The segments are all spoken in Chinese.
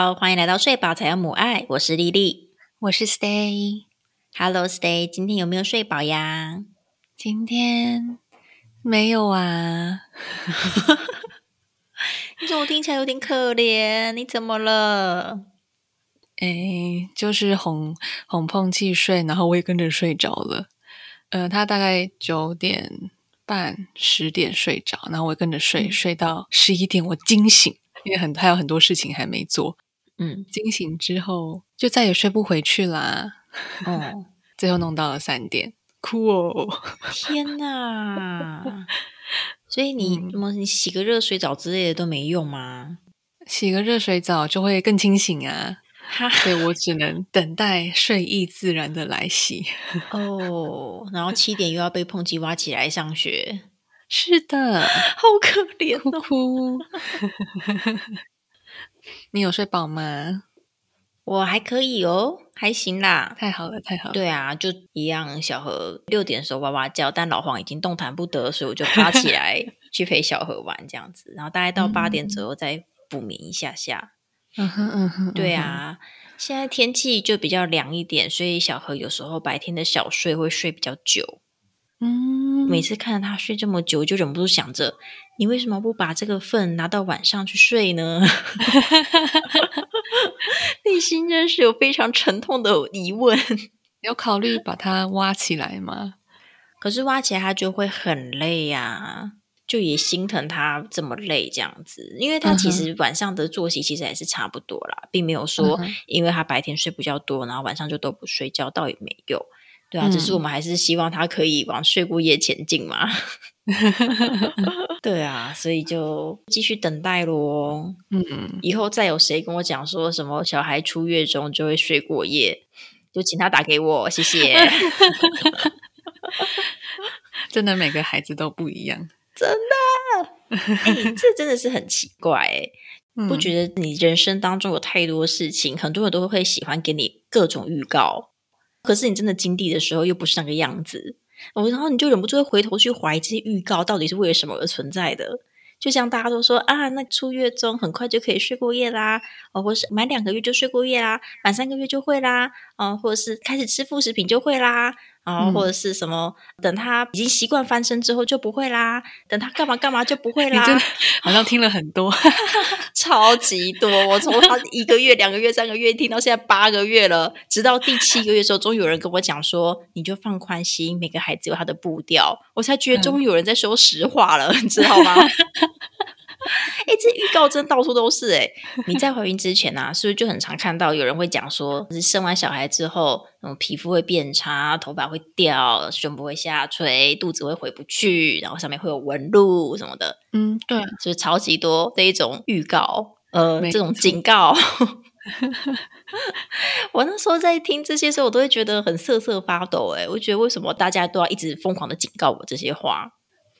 好，欢迎来到睡饱才有母爱，我是丽丽，我是 Stay。Hello，Stay，今天有没有睡饱呀？今天没有啊。你怎么听起来有点可怜？你怎么了？哎，就是哄哄碰气睡，然后我也跟着睡着了。呃，他大概九点半、十点睡着，然后我跟着睡，睡到十一点，我惊醒，因为很还有很多事情还没做。嗯，惊醒之后就再也睡不回去啦。哦，最后弄到了三点，哭哦！天哪！所以你什么？你洗个热水澡之类的都没用吗？洗个热水澡就会更清醒啊！所以我只能等待睡意自然的来袭。哦，然后七点又要被碰击挖起来上学。是的，好可怜，哭哭。你有睡饱吗？我还可以哦，还行啦。太好了，太好了。对啊，就一样。小何六点的时候哇哇叫，但老黄已经动弹不得，所以我就爬起来 去陪小何玩这样子。然后大概到八点左右再补眠一下下。嗯哼嗯哼，对啊，现在天气就比较凉一点，所以小何有时候白天的小睡会睡比较久。嗯，每次看着他睡这么久，就忍不住想着，你为什么不把这个份拿到晚上去睡呢？内心真是有非常沉痛的疑问。有考虑把它挖起来吗？可是挖起来他就会很累呀。就也心疼他这么累这样子，因为他其实晚上的作息其实还是差不多啦，并没有说因为他白天睡比较多，然后晚上就都不睡觉，倒也没有。对啊，只是我们还是希望他可以往睡过夜前进嘛。对啊，所以就继续等待咯。嗯，以后再有谁跟我讲说什么小孩出月中就会睡过夜，就请他打给我，谢谢。真的，每个孩子都不一样。真的，这真的是很奇怪哎！不觉得你人生当中有太多事情，很多人都会喜欢给你各种预告，可是你真的经历的时候又不是那个样子，然后你就忍不住会回头去怀疑这些预告到底是为了什么而存在的。就像大家都说啊，那出月中很快就可以睡过夜啦，哦，或是满两个月就睡过夜啦，满三个月就会啦，哦，或者是开始吃副食品就会啦。然后或者是什么，等他已经习惯翻身之后就不会啦，等他干嘛干嘛就不会啦。好像听了很多 超级多。我从他一个月、两个月、三个月听到现在八个月了，直到第七个月的时候，终于有人跟我讲说：“你就放宽心，每个孩子有他的步调。”我才觉得终于有人在说实话了，你知道吗？哎，这预告真到处都是哎！你在怀孕之前啊，是不是就很常看到有人会讲说，是生完小孩之后，嗯，皮肤会变差，头发会掉，胸部会下垂，肚子会回不去，然后上面会有纹路什么的。嗯，对，就是超级多的一种预告，呃，这种警告。我那时候在听这些时候，我都会觉得很瑟瑟发抖。哎，我觉得为什么大家都要一直疯狂的警告我这些话？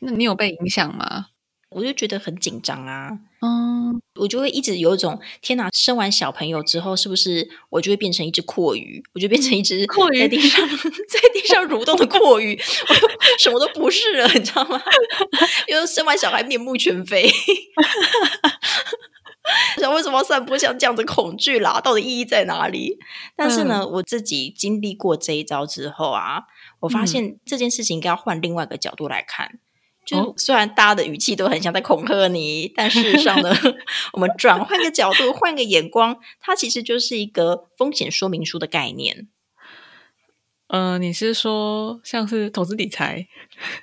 那你有被影响吗？我就觉得很紧张啊，嗯，我就会一直有一种天哪，生完小朋友之后，是不是我就会变成一只阔鱼？我就变成一只阔鱼在地上 在地上蠕动的阔鱼，我什么都不是了，你知道吗？因为生完小孩面目全非，想为什么散播像这样的恐惧啦？到底意义在哪里？但是呢，我自己经历过这一招之后啊，我发现这件事情应该要换另外一个角度来看。就虽然大家的语气都很像在恐吓你，但事实上呢，我们转换个角度，换个眼光，它其实就是一个风险说明书的概念。呃，你是说像是投资理财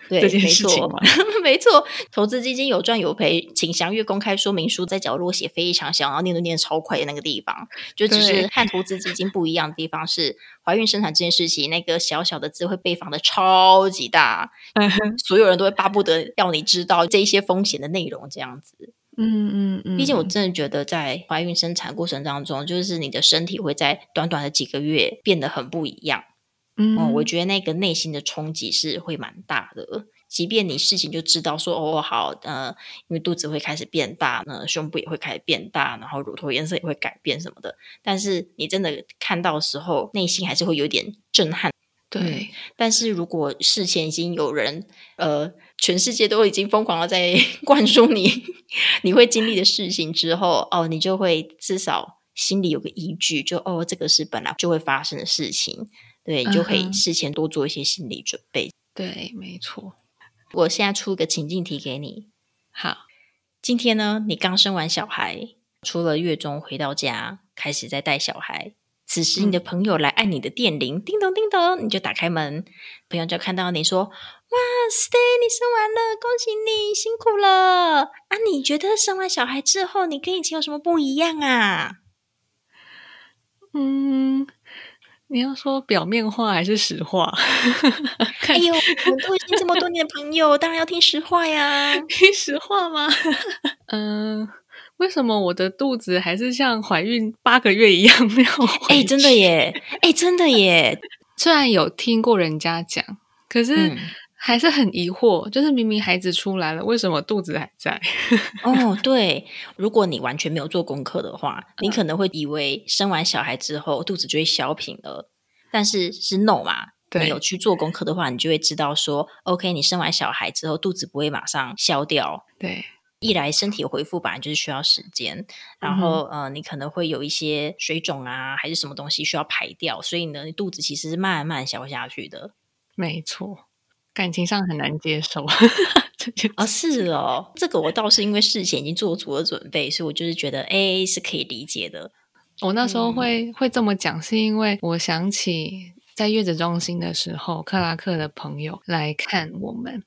对这件事情吗？没错，投资基金有赚有赔，请详阅公开说明书，在角落写非常小，然后念都念超快的那个地方，就只是和投资基金不一样的地方是，怀孕生产这件事情，那个小小的字会被放的超级大，所有人都会巴不得要你知道这一些风险的内容，这样子。嗯嗯嗯，毕竟我真的觉得在怀孕生产过程当中，就是你的身体会在短短的几个月变得很不一样。嗯，我觉得那个内心的冲击是会蛮大的。即便你事情就知道说哦好，呃，因为肚子会开始变大，那胸部也会开始变大，然后乳头颜色也会改变什么的。但是你真的看到的时候，内心还是会有点震撼。对，但是如果事前已经有人，呃，全世界都已经疯狂的在 灌输你 你会经历的事情之后，哦，你就会至少心里有个依据，就哦，这个是本来就会发生的事情，对，你就可以事前多做一些心理准备。对，没错。我现在出一个情境题给你，好，今天呢，你刚生完小孩，出了月中回到家，开始在带小孩。此时你的朋友来按你的电铃，叮咚叮咚，你就打开门，朋友就看到你说：“哇，Stay，你生完了，恭喜你，辛苦了啊！你觉得生完小孩之后，你跟以前有什么不一样啊？嗯，你要说表面话还是实话？哎呦，我们都已经这么多年的朋友，当然要听实话呀。听实话吗？嗯，为什么我的肚子还是像怀孕八个月一样没有回哎，真的耶，哎，真的耶，虽然有听过人家讲，可是嗯还是很疑惑，就是明明孩子出来了，为什么肚子还在？哦，对，如果你完全没有做功课的话，你可能会以为生完小孩之后肚子就会消平了，但是是 no 嘛。对你有去做功课的话，你就会知道说，OK，你生完小孩之后，肚子不会马上消掉。对，一来身体恢复本来就是需要时间，然后、呃，你可能会有一些水肿啊，还是什么东西需要排掉，所以呢，你肚子其实是慢慢消下去的。没错，感情上很难接受啊，是哦，这个我倒是因为事前已经做足了准备，所以我就是觉得，A，是可以理解的。我那时候嗯会、会这么讲，是因为我想起在月子中心的时候，克拉克的朋友来看我们，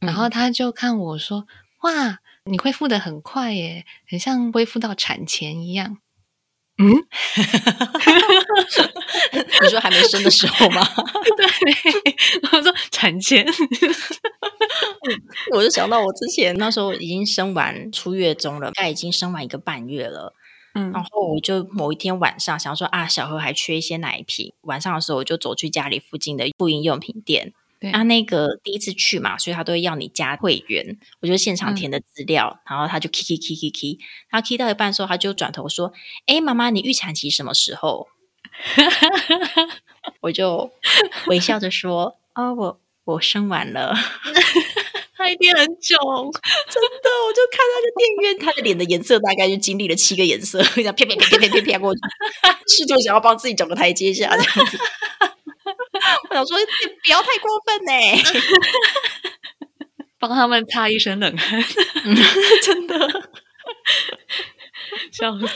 然后他就看我说：“哇，你恢复的很快耶，很像恢复到产前一样。”嗯，你说还没生的时候吗？对，我说产前，我就想到我之前那时候已经生完出月中了，大概已经生完一个半月了。嗯然后我就某一天晚上想说啊，小何还缺一些奶瓶，晚上的时候我就走去家里附近的妇婴用品店。对啊，那个第一次去嘛，所以他都会要你加会员，我就现场填的资料，然后他就 key key key key key，他 key 到一半的时候，他就转头说：“哎，妈妈，你预产期什么时候？” 我就微笑着说：“哦，我我生完了。”他一定很囧。真的，我就看那个店员，他的脸的颜色大概就经历了七个颜色，这样啪啪啪啪啪啪啪过去，试图想要帮自己找个台阶下这样子。我想说，你不要太过分呢、帮他们擦一身冷汗，真的。笑死。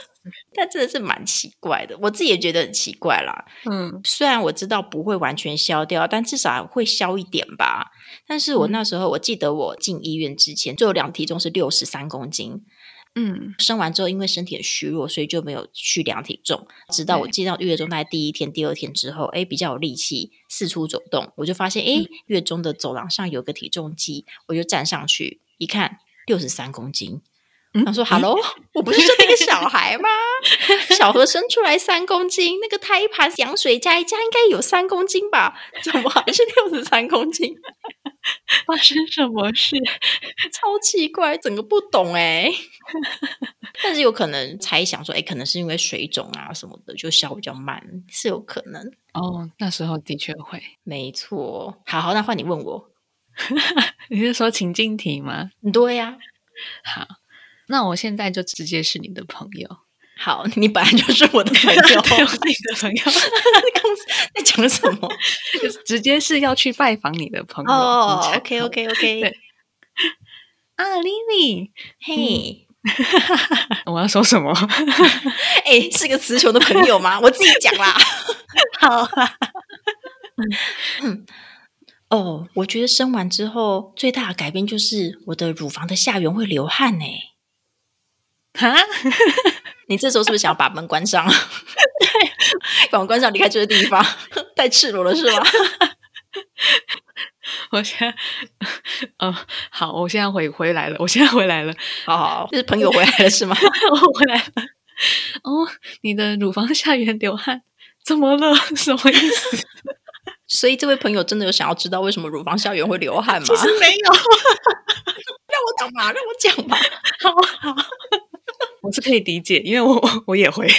但真的是蛮奇怪的，我自己也觉得很奇怪啦。嗯虽然我知道不会完全消掉，但至少会消一点吧。但是我那时候，我记得我进医院之前，最后量体重是六十三公斤，嗯生完之后，因为身体很虚弱，所以就没有去量体重。直到我对进到月中大概第一天、第二天之后，哎，比较有力气，四处走动，我就发现，哎，月中的走廊上有个体重机，我就站上去一看，六十三公斤。嗯他说：“Hello，我不是生那个小孩吗？小何生出来三公斤，那个胎盘羊水加一加应该有三公斤吧？怎么还是六十三公斤？发生什么事？超奇怪，整个不懂哎、但是有可能猜想说，哎，可能是因为水肿啊什么的，就消比较慢，是有可能。哦，那时候的确会。没错，好好，那换你问我。你是说情境题吗？对呀、好，那我现在就直接是你的朋友，好，你本来就是我的朋友，你的朋友，你刚在讲什么？直接是要去拜访你的朋友。哦你才，OK OK OK，对啊，Lily，嘿，我要说什么？哎，是个词穷的朋友吗？我自己讲啦。好啊，哦，我觉得生完之后最大的改变就是我的乳房的下缘会流汗呢。哈，你这时候是不是想要把门关上？对，把门关上，离开这个地方，太赤裸了是吗？我现在，哦，好，我现在回回来了，我现在回来了，好好，就是朋友回来了是吗？我回来了。哦，你的乳房下缘流汗，怎么了？什么意思？所以这位朋友真的有想要知道为什么乳房下缘会流汗吗？其实没有，让我讲嘛，让我讲嘛。好好，我是可以理解，因为我 我也会。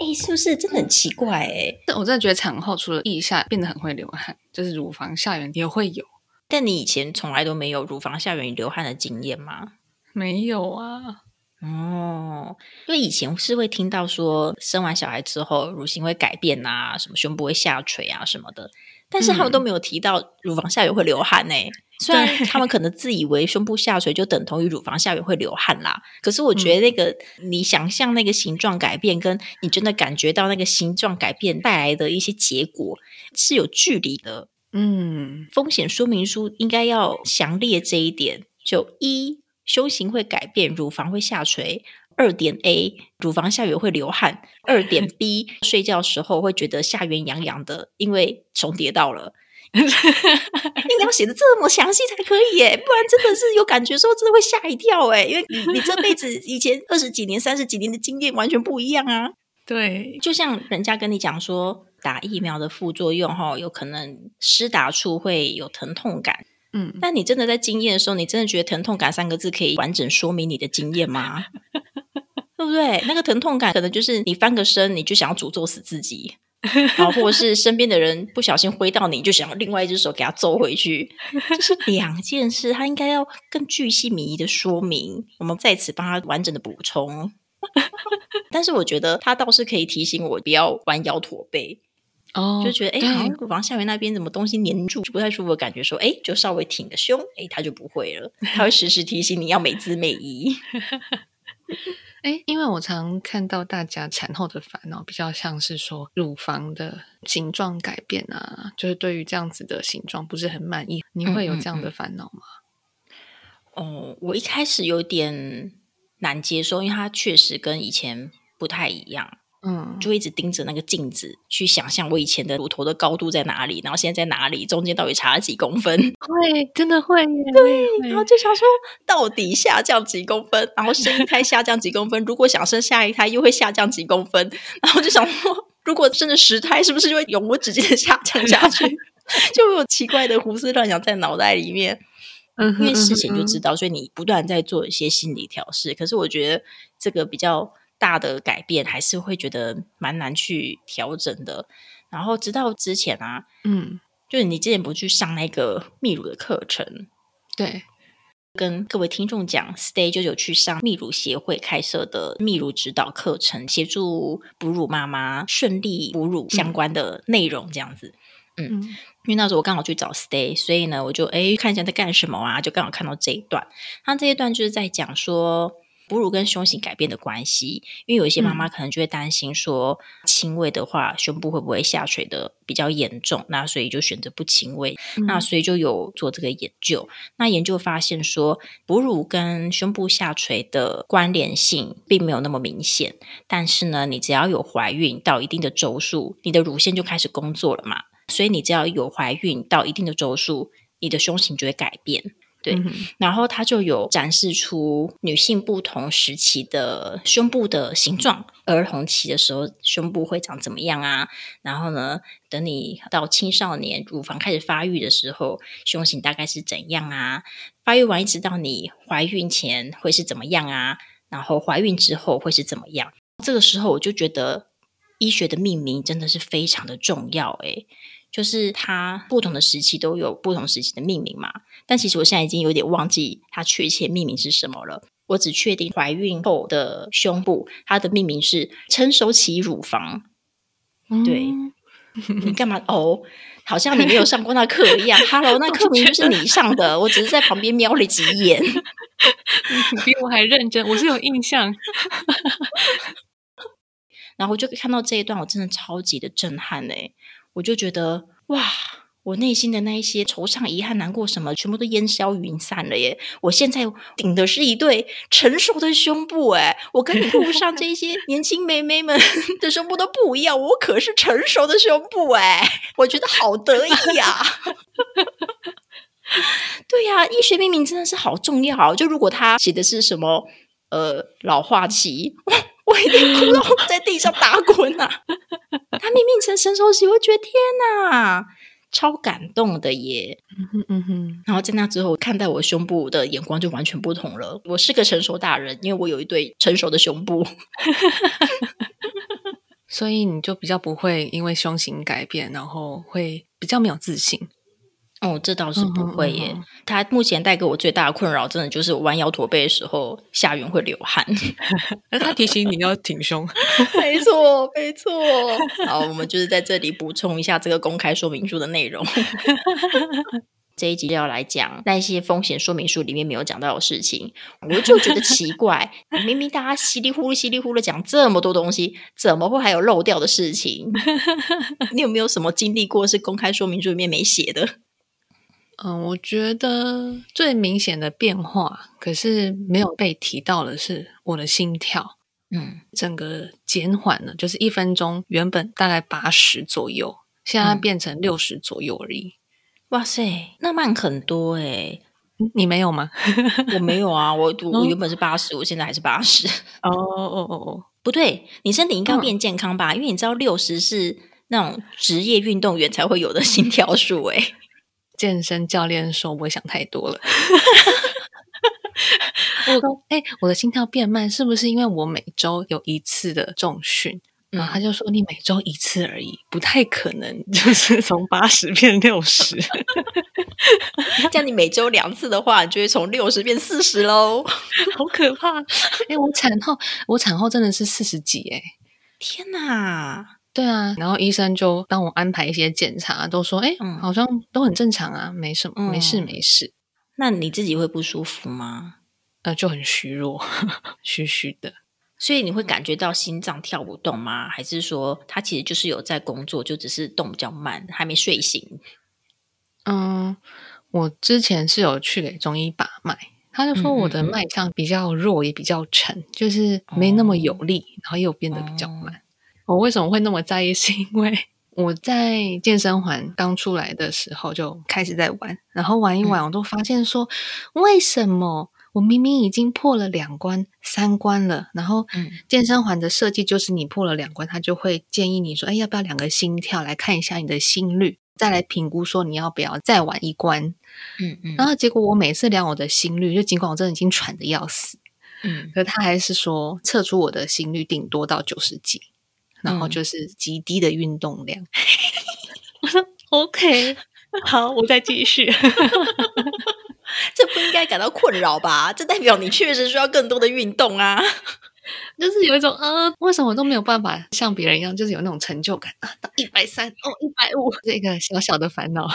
哎，所是不是真的很奇怪？哎，我真的觉得产后除了腋下变得很会流汗，就是乳房下缘也会有。但你以前从来都没有乳房下缘流汗的经验吗？没有啊。哦，因为以前是会听到说生完小孩之后乳型会改变啊，什么胸部会下垂啊什么的，但是他们都没有提到乳房下缘会流汗呢。虽然他们可能自以为胸部下垂就等同于乳房下缘会流汗啦，可是我觉得那个你想象那个形状改变，跟你真的感觉到那个形状改变带来的一些结果是有距离的。嗯，风险说明书应该要详列这一点。就一。胸型会改变，乳房会下垂。二点 A，乳房下缘会流汗。二点 B，睡觉时候会觉得下缘痒痒的，因为重叠到了。你 要写的这么详细才可以耶，不然真的是有感觉时候真的会吓一跳哎，因为你你这辈子 以前二十几年、三十几年的经验完全不一样啊。对，就像人家跟你讲说打疫苗的副作用哈，有可能施打处会有疼痛感。嗯，但你真的在经验的时候，你真的觉得疼痛感三个字可以完整说明你的经验吗？对不对？那个疼痛感可能就是你翻个身，你就想要诅咒死自己，然后或者是身边的人不小心挥到你，就想要另外一只手给他揍回去，这是两件事，他应该要更具细靡遗的说明。我们在此帮他完整的补充。但是我觉得他倒是可以提醒我不要弯腰驼背。哦，就觉得哎，好像下面那边怎么东西粘住，就不太舒服的感觉。说哎，就稍微挺个胸，哎，他就不会了。他会时时提醒你要美姿美仪。哎，因为我常看到大家产后的烦恼，比较像是说乳房的形状改变啊，就是对于这样子的形状不是很满意。你会有这样的烦恼吗？哦，我一开始有点难接受，因为它确实跟以前不太一样。嗯，就一直盯着那个镜子去想象我以前的乳头的高度在哪里，然后现在在哪里，中间到底差了几公分？会，真的会，对。然后就想说，到底下降几公分？然后生一胎下降几公分？如果想生下一胎，又会下降几公分？然后就想说，如果生了十胎，是不是就会永无止境的下降下去？就有奇怪的胡思乱想在脑袋里面。嗯，因为事情就知道，所以你不断在做一些心理调试。可是我觉得这个比较。大的改变还是会觉得蛮难去调整的。然后直到之前啊，嗯，就是你之前不去上那个泌乳的课程，对，跟各位听众讲，Stay 就有去上泌乳协会开设的泌乳指导课程，协助哺乳妈妈顺利哺乳相关的内容，这样子。嗯，因为那时候我刚好去找 Stay，所以呢，我就哎看一下在干什么啊，就刚好看到这一段。他这一段就是在讲说。哺乳跟胸型改变的关系，因为有一些妈妈可能就会担心说，亲喂的话胸部会不会下垂的比较严重，那所以就选择不亲喂。那所以就有做这个研究，那研究发现说，哺乳跟胸部下垂的关联性并没有那么明显，但是呢，你只要有怀孕到一定的周数，你的乳腺就开始工作了嘛，所以你只要有怀孕到一定的周数，你的胸型就会改变。对，然后它就有展示出女性不同时期的胸部的形状，儿童期的时候胸部会长怎么样啊？然后呢，等你到青少年乳房开始发育的时候，胸型大概是怎样啊？发育完一直到你怀孕前会是怎么样啊？然后怀孕之后会是怎么样？这个时候我就觉得医学的命名真的是非常的重要，诶就是它不同的时期都有不同时期的命名嘛，但其实我现在已经有点忘记它确切命名是什么了。我只确定怀孕后的胸部，它的命名是成熟期乳房。对，你干嘛哦？好像你没有上过那课一样。Hello，那课名就是你上的，我只是在旁边瞄了几眼。你比我还认真，我是有印象。然后就看到这一段，我真的超级的震撼嘞。我就觉得哇，我内心的那一些惆怅、遗憾、难过什么，全部都烟消云散了耶！我现在顶的是一对成熟的胸部，哎，我跟路上这些 年轻妹妹们 的胸部都不一样，我可是成熟的胸部，哎，我觉得好得意呀！对呀，医学命名真的是好重要。就如果他写的是什么呃老化期。我一定哭到在地上打滚呐！他明明成成熟期，我觉得天哪，超感动的耶！嗯哼哼，然后在那之后，看待我胸部的眼光就完全不同了。我是个成熟大人，因为我有一对成熟的胸部。所以你就比较不会因为胸型改变，然后会比较没有自信。哦，这倒是不会耶。嗯嗯嗯它目前带给我最大的困扰，真的就是我弯腰驼背的时候，下缘会流汗。而他提醒你要挺胸，没错，没错。好，我们就是在这里补充一下这个公开说明书的内容。这一集就要来讲那些风险说明书里面没有讲到的事情，我就觉得奇怪，明明大家稀里呼噜、稀里呼噜讲这么多东西，怎么会还有漏掉的事情？你有没有什么经历过是公开说明书里面没写的？嗯，我觉得最明显的变化，可是没有被提到的是我的心跳，嗯，整个减缓了，就是一分钟原本大概八十左右，现在嗯变成六十左右而已。哇塞，那慢很多哎、嗯你没有吗？我没有啊，我我原本是八十，我现在还是八十。哦哦哦哦，不对，你身体应该变健康吧？因为你知道六十是那种职业运动员才会有的心跳数哎、健身教练说我想太多了。我说，哎、我的心跳变慢，是不是因为我每周有一次的重训？然后他就说，你每周一次而已，不太可能，就是从八十变六十。这样你每周两次的话，你就会从六十变四十喽。好可怕！哎、我产后，我产后真的是四十几哎。天哪！对啊，然后医生就帮我安排一些检查，都说哎、嗯好像都很正常啊，没什么，没事嗯没事。那你自己会不舒服吗？呃，就很虚弱，虚虚的。所以你会感觉到心脏跳不动吗？还是说他其实就是有在工作，就只是动比较慢，还没睡醒？嗯，我之前是有去给中医把脉，他就说我的脉象比较弱，也比较沉，就是没那么有力，然后又变得比较慢。我为什么会那么在意？是因为我在健身环刚出来的时候就开始在玩，然后玩一玩，我都发现说，为什么我明明已经破了两关、三关了，然后嗯健身环的设计就是你破了两关，他就会建议你说，哎，要不要两个心跳来看一下你的心率，再来评估说你要不要再玩一关。嗯嗯然后结果我每次量我的心率，就尽管我真的已经喘的要死，嗯，可他还是说测出我的心率顶多到九十几，然后嗯就是极低的运动量。我说 OK，好，我再继续。这不应该感到困扰吧？这代表你确实需要更多的运动啊。就是有一种呃，为什么我都没有办法像别人一样，就是有那种成就感啊，到一百三哦，一百五，这个小小的烦恼。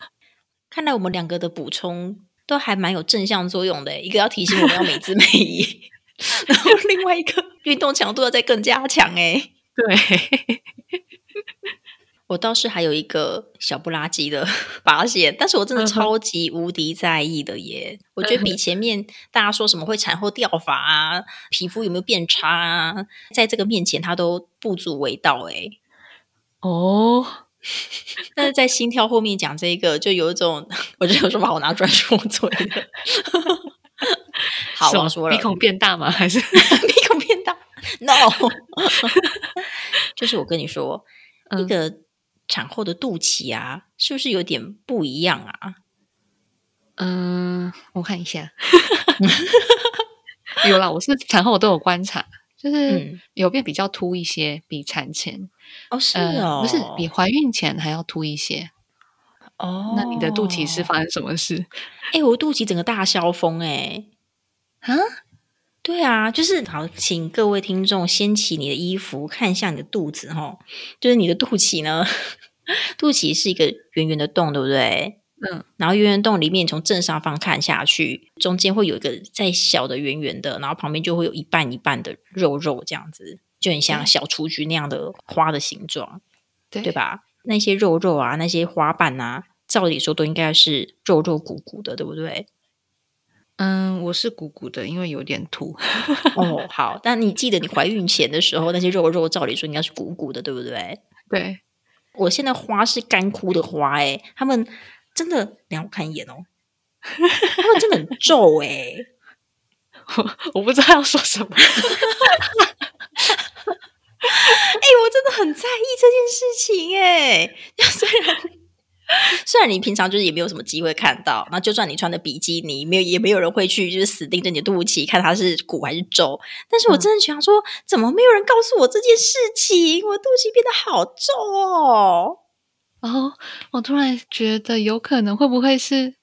看来我们两个的补充都还蛮有正向作用的，一个要提醒我们要美姿美仪，然后另外一个运动强度要再更加强。哎，对，我倒是还有一个小不拉几的 发现，但是我真的超级无敌在意的耶！我觉得比 前面大家说什么会产后掉发啊，皮肤有没有变差啊，在这个面前它都不足为道哎。哦，但是在心跳后面讲这个，就有一种我觉得有什么好拿出来说嘴的。好，我说了，鼻孔变大吗？还是鼻 No，就是我跟你说，一嗯个产后的肚脐啊，是不是有点不一样啊？嗯，我看一下，有啦，我是产后我都有观察，就是嗯有变比较凸一些，比产前，哦，是呃，哦，不是比怀孕前还要凸一些。哦，那你的肚脐是发生什么事哎、我肚脐整个大消风哎、啊？对啊，就是好，请各位听众掀起你的衣服，看一下你的肚子哈，就是你的肚脐呢，肚脐是一个圆圆的洞，对不对？嗯，然后圆圆洞里面从正上方看下去，中间会有一个再小的圆圆的，然后旁边就会有一半一半的肉肉，这样子就很像小雏菊那样的花的形状，对对？吧？那些肉肉啊，那些花瓣啊，照理说都应该是肉肉鼓鼓的，对不对？嗯，我是鼓鼓的，因为有点凸。哦，好，但你记得你怀孕前的时候，那些肉肉照理说应该是鼓鼓的，对不对？对，我现在花是干枯的花、欸，他们真的，让我看一眼哦，他们真的很皱哎、我我不知道要说什么。哎、我真的很在意这件事情哎、虽然 虽然你平常就是也没有什么机会看到，那就算你穿的比基尼，没有也没有人会去就是死盯着你的肚脐看它是鼓还是皱。但是我真的想说，怎么没有人告诉我这件事情？我肚脐变得好皱哦。然后我突然觉得有可能会不会是，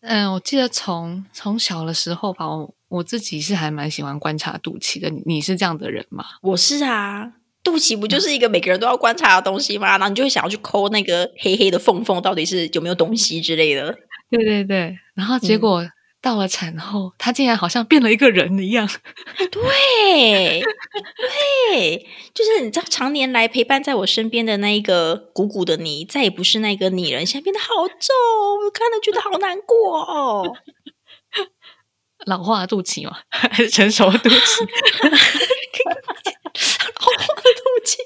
嗯，我记得从从小的时候吧，我我自己是还蛮喜欢观察肚脐的。你是这样的人吗？我是啊。肚脐不就是一个每个人都要观察的东西吗？然后你就会想要去抠那个黑黑的缝缝，到底是有没有东西之类的。对对对，然后结果到了产后，他竟然好像变了一个人一样。对对，就是你知道，常年来陪伴在我身边的那一个鼓鼓的你，再也不是那个你人，现在变得好皱，我看了觉得好难过哦。老化肚脐吗？还是成熟肚脐？老化的肚脐，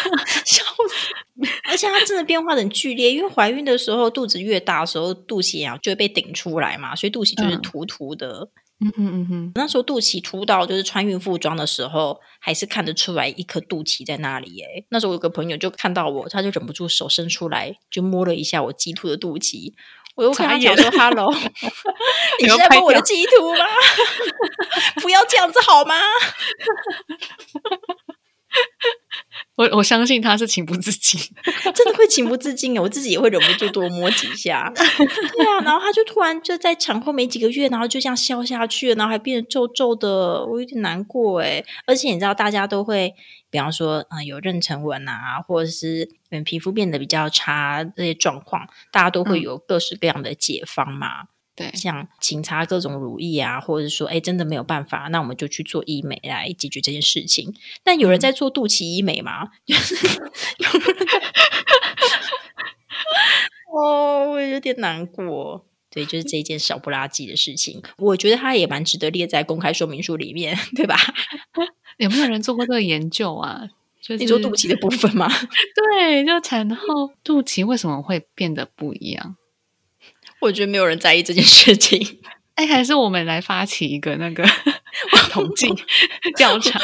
笑死！而且它真的变化很剧烈，因为怀孕的时候肚子越大的时候，肚脐啊就会被顶出来嘛，所以肚脐就是凸凸的。嗯哼嗯哼，那时候肚脐凸到就是穿孕妇装的时候，还是看得出来一颗肚脐在那里。哎，那时候我有个朋友就看到我，他就忍不住手伸出来，就摸了一下我鸡突的肚脐。我又跟他讲说：“Hello，你是在摸我的鸡突吗？不要这样子好吗？”我我相信他是情不自禁，真的会情不自禁我自己也会忍不住多摸几下。对啊，然后他就突然就在产后没几个月，然后就这样消下去了，然后还变得皱皱的，我有点难过哎。而且你知道，大家都会，比方说，嗯，有妊娠纹啊，或者是嗯皮肤变得比较差这些状况，大家都会有各式各样的解方嘛。对，像勤擦各种乳液啊，或者说，哎，真的没有办法，那我们就去做医美来解决这件事情。但有人在做肚脐医美吗？哦，我有点难过。对，就是这件小不拉几的事情，我觉得它也蛮值得列在公开说明书里面，对吧？有没有人做过这个研究啊？就你说肚脐的部分吗？对，就产后肚脐为什么会变得不一样？我觉得没有人在意这件事情。哎，还是我们来发起一个那个统计调查。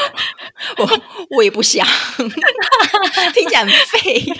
我我也不想，听起来很废。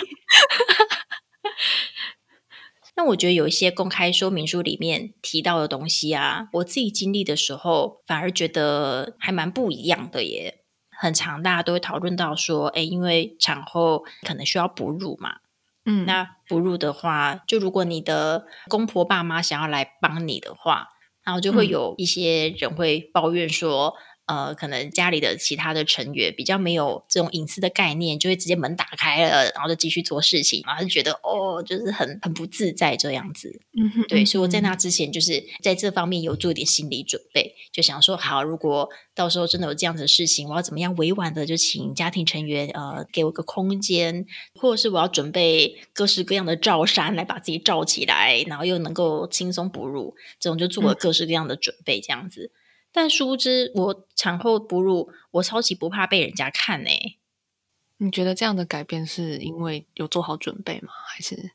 那我觉得有一些公开说明书里面提到的东西啊，我自己经历的时候，反而觉得还蛮不一样的耶。很常，大家都会讨论到说，哎，因为产后可能需要哺乳嘛。嗯，那哺乳的话，就如果你的公婆爸妈想要来帮你的话，然后就会有一些人会抱怨说。呃，可能家里的其他的成员比较没有这种隐私的概念，就会直接门打开了，然后就继续做事情，然后就觉得哦，就是很很不自在这样子。嗯哼，对，所以我在那之前就是在这方面有做一点心理准备，就想说，好，如果到时候真的有这样子的事情，我要怎么样委婉的就请家庭成员呃给我个空间，或者是我要准备各式各样的罩衫来把自己罩起来，然后又能够轻松哺乳，这种就做了各式各样的准备，这样子。但殊不知，我产后哺乳，我超级不怕被人家看呢。你觉得这样的改变是因为有做好准备吗？还是，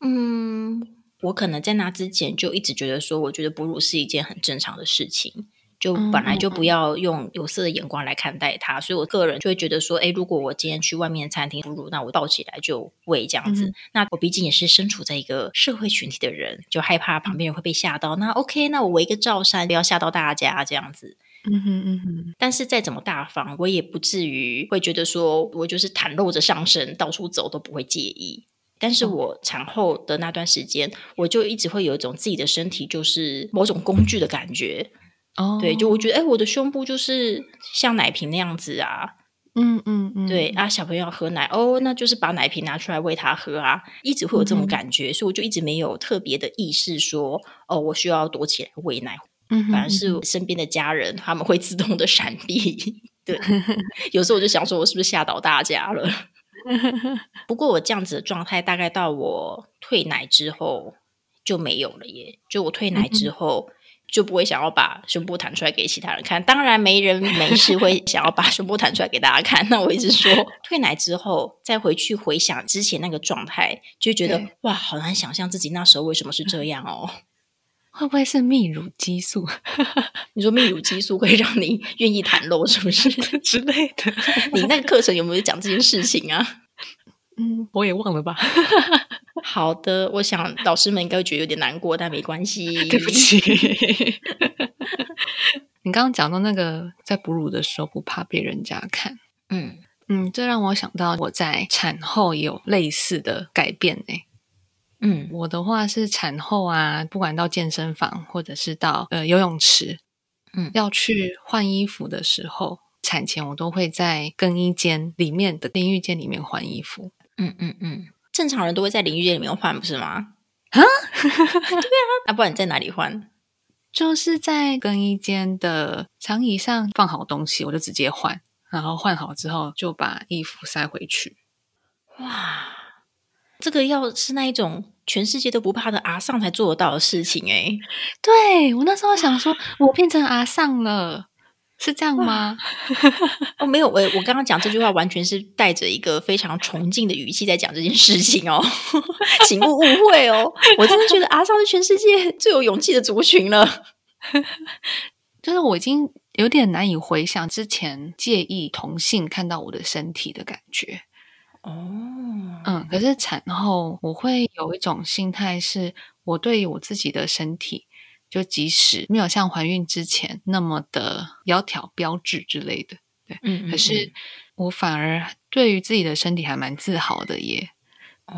嗯，我可能在那之前就一直觉得说，我觉得哺乳是一件很正常的事情。就本来就不要用有色的眼光来看待它，所以我个人就会觉得说，哎，如果我今天去外面餐厅哺乳，那我抱起来就喂这样子。那我毕竟也是身处在一个社会群体的人，就害怕旁边人会被吓到。那 OK，那我围个罩衫，不要吓到大家这样子。嗯哼嗯哼。但是再怎么大方，我也不至于会觉得说我就是袒露着上身到处走都不会介意。但是我产后的那段时间，我就一直会有一种自己的身体就是某种工具的感觉。哦，对，就我觉得，哎，我的胸部就是像奶瓶那样子啊，嗯嗯嗯，对啊，小朋友要喝奶，哦，那就是把奶瓶拿出来喂他喝啊，一直会有这种感觉，所以我就一直没有特别的意识说，哦，我需要躲起来喂奶，嗯，反而是身边的家人他们会自动的闪避，对，有时候我就想说，我是不是吓倒大家了？不过我这样子的状态，大概到我退奶之后就没有了耶，就我退奶之后。就不会想要把胸部弹出来给其他人看，当然没人没事会想要把胸部弹出来给大家看。那我一直说，退奶之后再回去回想之前那个状态，就觉得哇，好难想象自己那时候为什么是这样哦。会不会是泌乳激素？你说泌乳激素会让你愿意袒露，是不是之类的？你那个课程有没有讲这件事情啊？嗯，我也忘了吧。好的，我想老师们应该会觉得有点难过，但没关系。对不起，你刚刚讲到那个在哺乳的时候不怕被人家看，嗯嗯，这让我想到我在产后也有类似的改变呢。嗯我的话是产后啊，不管到健身房或者是到呃游泳池，嗯要去换衣服的时候，产前我都会在更衣间里面的淋浴间里面换衣服。嗯嗯嗯，正常人都会在淋浴间里面换，不是吗？啊，对啊，那不然你在哪里换？就是在更衣间的长椅上放好东西，我就直接换，然后换好之后就把衣服塞回去。哇，这个要是那一种全世界都不怕的阿尚才做得到的事情哎、对我那时候想说，我变成阿尚了，是这样吗？哦，没有，我我刚刚讲这句话完全是带着一个非常崇敬的语气在讲这件事情哦，请勿误会哦。我真的觉得阿尚是全世界最有勇气的族群了。就是我已经有点难以回想之前介意同性看到我的身体的感觉。哦，嗯，可是产后我会有一种心态，是我对于我自己的身体，就即使没有像怀孕之前那么的窈窕标致之类的，对，嗯可是我反而对于自己的身体还蛮自豪的耶。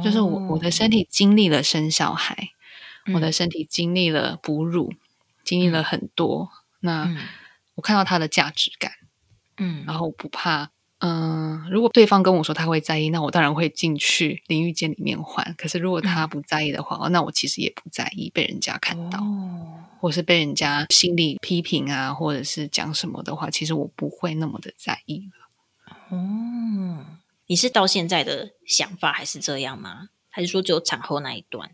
就是我我的身体经历了生小孩，我的身体经历了哺乳，经历了很多。那嗯我看到它的价值感，嗯然后我不怕。嗯，如果对方跟我说他会在意，那我当然会进去淋浴间里面换。可是如果他不在意的话，那我其实也不在意被人家看到，哦，或是被人家心里批评啊，或者是讲什么的话，其实我不会那么的在意了。哦，你是到现在的想法还是这样吗？还是说只有产后那一段？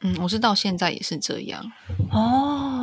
嗯，我是到现在也是这样。哦，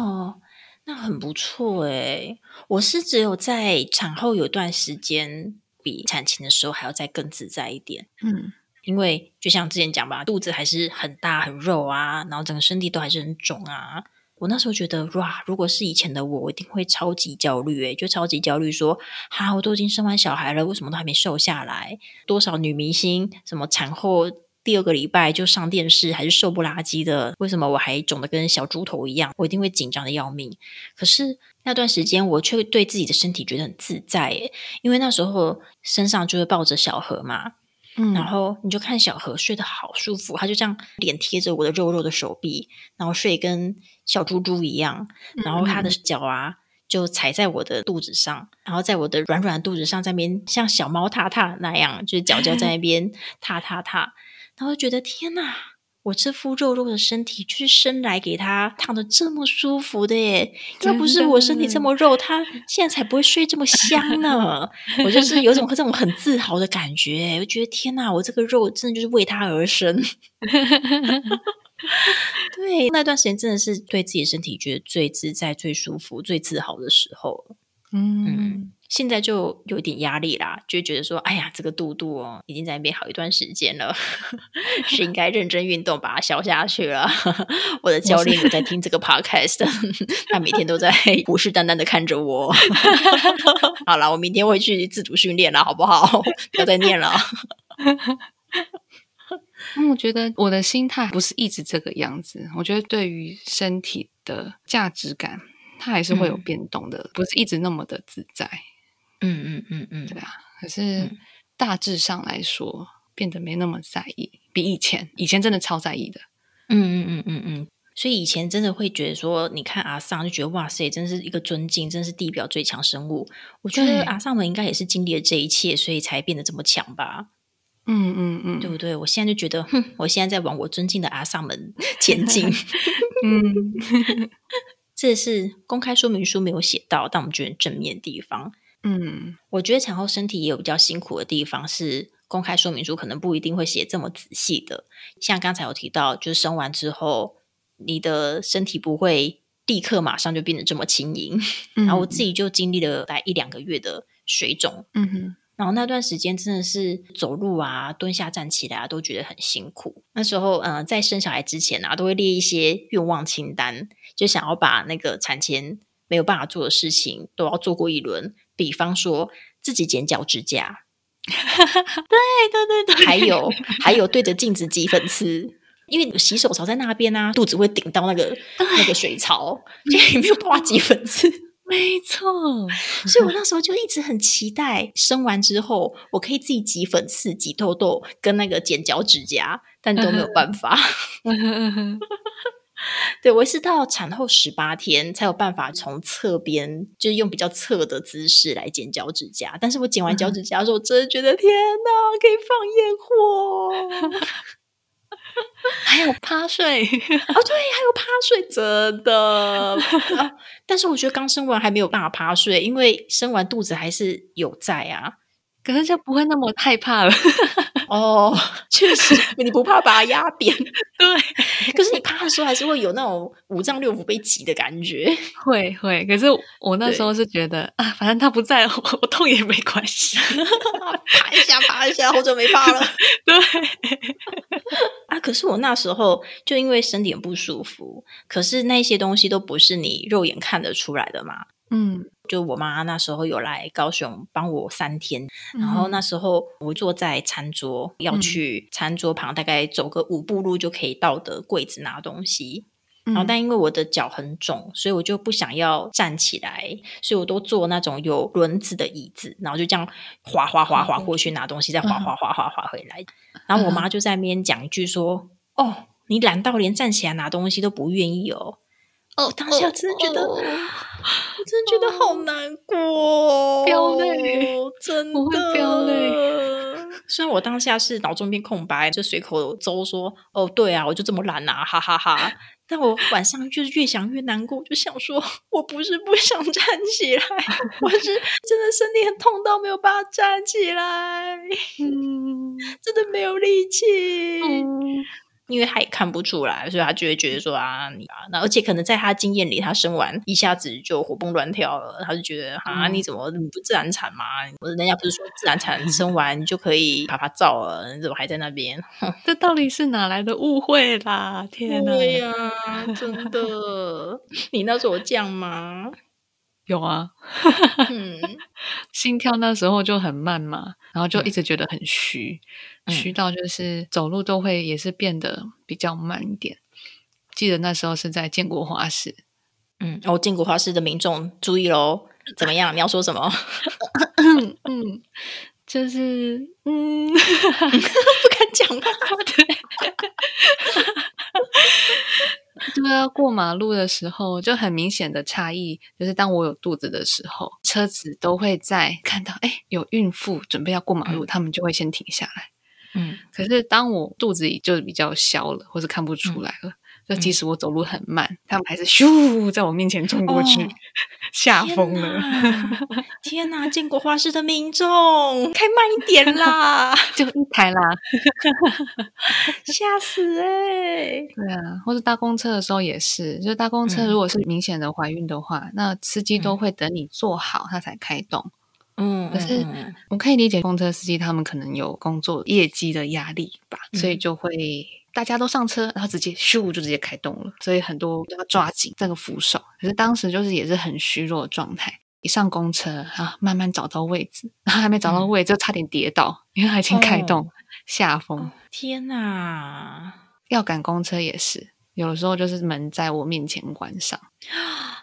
那很不错诶。我是只有在产后有段时间，比产前的时候还要再更自在一点。嗯因为就像之前讲吧，肚子还是很大很肉啊，然后整个身体都还是很肿啊。我那时候觉得，哇，如果是以前的我，我一定会超级焦虑，诶，就超级焦虑，说，哈，我都已经生完小孩了，为什么都还没瘦下来？多少女明星什么产后第二个礼拜就上电视，还是瘦不拉几的，为什么我还肿得跟小猪头一样？我一定会紧张的要命。可是那段时间，我却对自己的身体觉得很自在，诶，因为那时候身上就会抱着小何嘛，嗯，然后你就看小何睡得好舒服，他就这样脸贴着我的肉肉的手臂，然后睡跟小猪猪一样，然后他的脚啊就踩在我的肚子上，然后在我的软软的肚子上，在那边像小猫踏踏那样，就是脚脚在那边踏踏踏，然后就觉得天哪！我这副肉肉的身体，就是生来给他躺的这么舒服的耶！要不是我身体这么肉，他现在才不会睡这么香呢。我就是有种这种很自豪的感觉，我觉得天哪，我这个肉真的就是为他而生。对，那段时间真的是对自己的身体觉得最自在、最舒服、最自豪的时候。嗯现在就有点压力啦，就觉得说，哎呀，这个肚肚哦，已经在那边好一段时间了，是应该认真运动把它消下去了。我的教练有在听这个 podcast，他每天都在 虎视眈眈的看着我。好了，我明天会去自主训练了，好不好？不要再念了。嗯，我觉得我的心态不是一直这个样子。我觉得对于身体的价值感，它还是会有嗯变动的，不是一直那么的自在。嗯嗯嗯嗯，对啊，可是大致上来说，变得没那么在意，比以前，以前真的超在意的。嗯嗯嗯嗯嗯。所以以前真的会觉得说，你看阿桑就觉得哇塞，真是一个尊敬，真是地表最强生物。我觉得阿桑们应该也是经历了这一切，所以才变得这么强吧。嗯嗯嗯，对不对？我现在就觉得，哼，我现在在往我尊敬的阿萨们 前进。嗯 这是公开说明书没有写到，但我们觉得正面地方。嗯我觉得产后身体也有比较辛苦的地方，是公开说明书可能不一定会写这么仔细的。像刚才有提到，就是生完之后，你的身体不会立刻马上就变得这么轻盈。嗯，然后我自己就经历了大概一两个月的水肿，嗯哼然后那段时间真的是走路啊、蹲下站起来啊，都觉得很辛苦。那时候，呃，在生小孩之前啊，都会列一些愿望清单，就想要把那个产前没有办法做的事情都要做过一轮。比方说，自己剪脚趾甲，对对对对，还有还有对着镜子挤粉刺，因为洗手槽在那边啊，肚子会顶到那个那个水槽，所以没有办法挤粉刺。没错，所以我那时候就一直很期待生完之后，我可以自己挤粉刺、挤痘痘，跟那个剪脚指甲，但都没有办法。对我是到产后十八天才有办法从侧边，就是用比较侧的姿势来剪脚趾甲。但是我剪完脚趾甲的时候，我真的觉得天哪，可以放烟火，还有趴睡哦，对，还有趴睡，真的。但是我觉得刚生完还没有办法趴睡，因为生完肚子还是有在啊。可是就不会那么害怕了哦，确实，你不怕把它压扁，对。可是你趴的时候还是会有那种五脏六腑被挤的感觉，会会。可是我那时候是觉得啊，反正他不在，我我痛也没关系，爬一下爬一下，好久没爬了。对啊，可是我那时候就因为身体很不舒服，可是那些东西都不是你肉眼看得出来的嘛。嗯，就我妈那时候有来高雄帮我三天，然后那时候我坐在餐桌，要去餐桌旁，大概走个五步路就可以到的柜子拿东西。然后，但因为我的脚很肿，所以我就不想要站起来，所以我都坐那种有轮子的椅子，然后就这样滑滑滑滑过去拿东西，再滑滑滑滑滑回来。然后我妈就在那边讲一句说：“哦，你懒到连站起来拿东西都不愿意哦。”哦，当下真的觉得，我真的觉得好难过，飙泪，真的飙泪。虽然我当下是脑中一片空白，就随口诌说：“哦，对啊，我就这么懒啊，哈哈哈。”但我晚上就是越想越难过，就想说：“我不是不想站起来，我是真的身体很痛到没有办法站起来，嗯，真的没有力气。”因为他也看不出来，所以他就会觉得说啊，你啊，那而且可能在他经验里，他生完一下子就活蹦乱跳了，他就觉得啊，你怎么不自然产嘛？人家不是说自然产生完就可以啪啪照了，你怎么还在那边？这到底是哪来的误会啦？天哪！对呀，真的，你那时候这样吗？有啊，心跳那时候就很慢嘛，然后就一直觉得很虚，虚到就是走路都会也是变得比较慢一点。记得那时候是在建国花市，嗯，哦，建国花市的民众注意喽，怎么样？你要说什么？嗯，就是嗯，不敢讲话，对。就要过马路的时候，就很明显的差异，就是当我有肚子的时候，车子都会在看到，哎，有孕妇准备要过马路，他们就会先停下来。嗯，可是当我肚子里就比较消了，或是看不出来了。就即使我走路很慢，他们还是咻在我面前冲过去，吓疯了！天哪，建国花市的民众，开慢一点啦，就一台啦，吓死哎！对啊，或者搭公车的时候也是，就搭公车如果是明显的怀孕的话，那司机都会等你坐好，他才开动。嗯，可是我可以理解公车司机他们可能有工作业绩的压力吧，所以就会。大家都上车，然后直接咻就直接开动了，所以很多都要抓紧这个扶手。可是当时就是也是很虚弱的状态，一上公车啊，慢慢找到位置，然后还没找到位置就差点跌倒，因为已经开动，下风。天哪！要赶公车也是，有的时候就是门在我面前关上，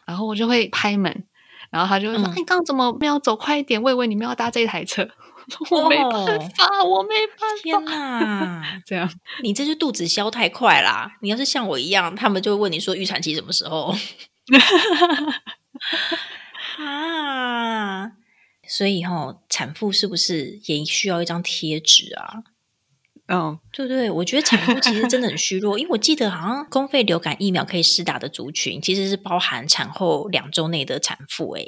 然后我就会拍门，然后他就会说：“你刚刚怎么没有走快一点？我以为你们要搭这台车。” 我没办法，我没办法。天哪，这样你这是肚子消太快啦！你要是像我一样，他们就会问你说预产期什么时候？啊，所以哈，产妇是不是也需要一张贴纸啊？嗯，对对，我觉得产妇其实真的很虚弱，因为我记得好像公费流感疫苗可以施打的族群，其实是包含产后两周内的产妇。哎，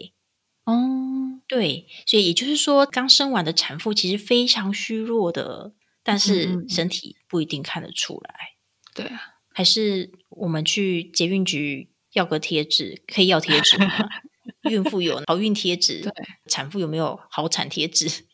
哦。对，所以也就是说，刚生完的产妇其实非常虚弱的，但是身体不一定看得出来。对啊，还是我们去捷运局要个贴纸，可以要贴纸吗？孕妇有好孕贴纸，对，产妇有没有好产贴纸？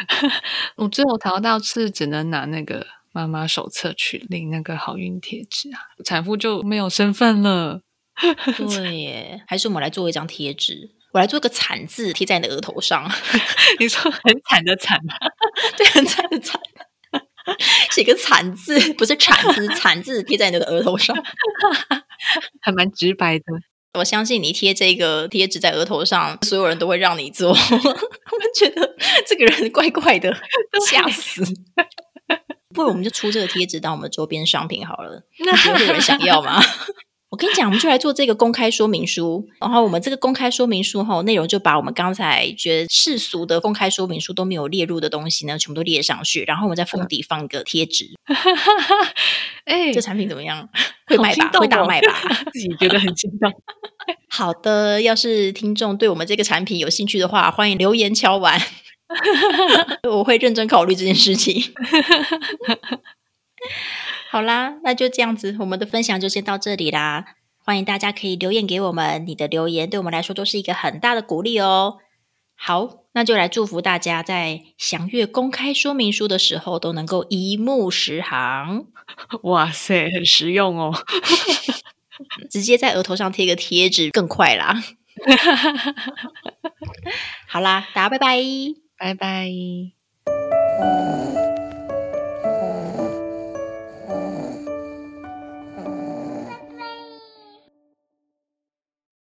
我最后淘到是只能拿那个妈妈手册去领那个好运贴纸啊，产妇就没有身份了。对耶，还是我们来做一张贴纸。我来做个惨字贴在你的额头上。你说很惨的惨吗？对，很惨的惨。写个惨字，不是惨字，惨字贴在你的额头上，还蛮直白的。我相信你贴这个贴纸在额头上，所有人都会让你做。我们觉得这个人怪怪的，吓死。不如我们就出这个贴纸当我们周边商品好了，那有人想要吗？我跟你讲，我们就来做这个公开说明书，然后我们这个公开说明书哈，内容就把我们刚才觉得世俗的公开说明书都没有列入的东西呢，全部都列上去，然后我们在封底放一个贴纸。哎，这产品怎么样？会卖吧？会大卖吧？自己觉得很心动。好的，要是听众对我们这个产品有兴趣的话，欢迎留言敲完，我会认真考虑这件事情。好啦，那就这样子，我们的分享就先到这里啦。欢迎大家可以留言给我们，你的留言对我们来说都是一个很大的鼓励哦。好，那就来祝福大家在详阅公开说明书的时候都能够一目十行。哇塞，很实用哦！直接在额头上贴个贴纸更快啦。好啦，大家拜拜，拜拜。